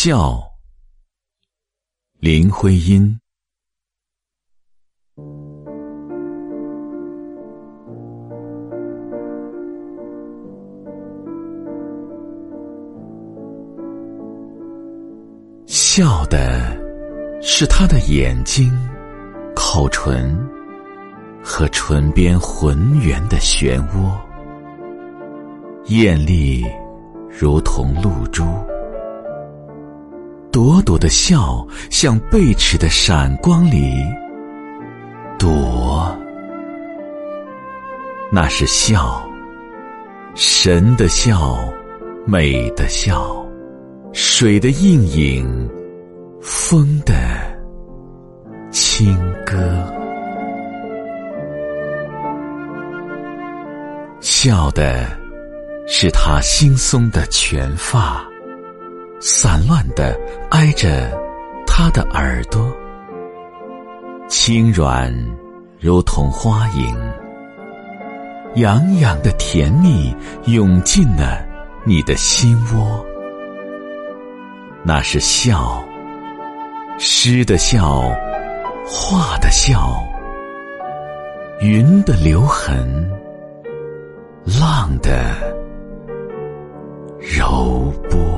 笑，林徽因。笑的是他的眼睛、口唇和唇边浑圆的漩涡，艳丽如同露珠。朵朵的笑，像贝齿的闪光里躲。那是笑，神的笑，美的笑，水的映影，风的轻歌。笑的是他惺忪的全发。散乱的挨着他的耳朵，轻软如同花影，洋洋的甜蜜涌进了你的心窝。那是笑，诗的笑，画的笑，云的留痕，浪的柔波。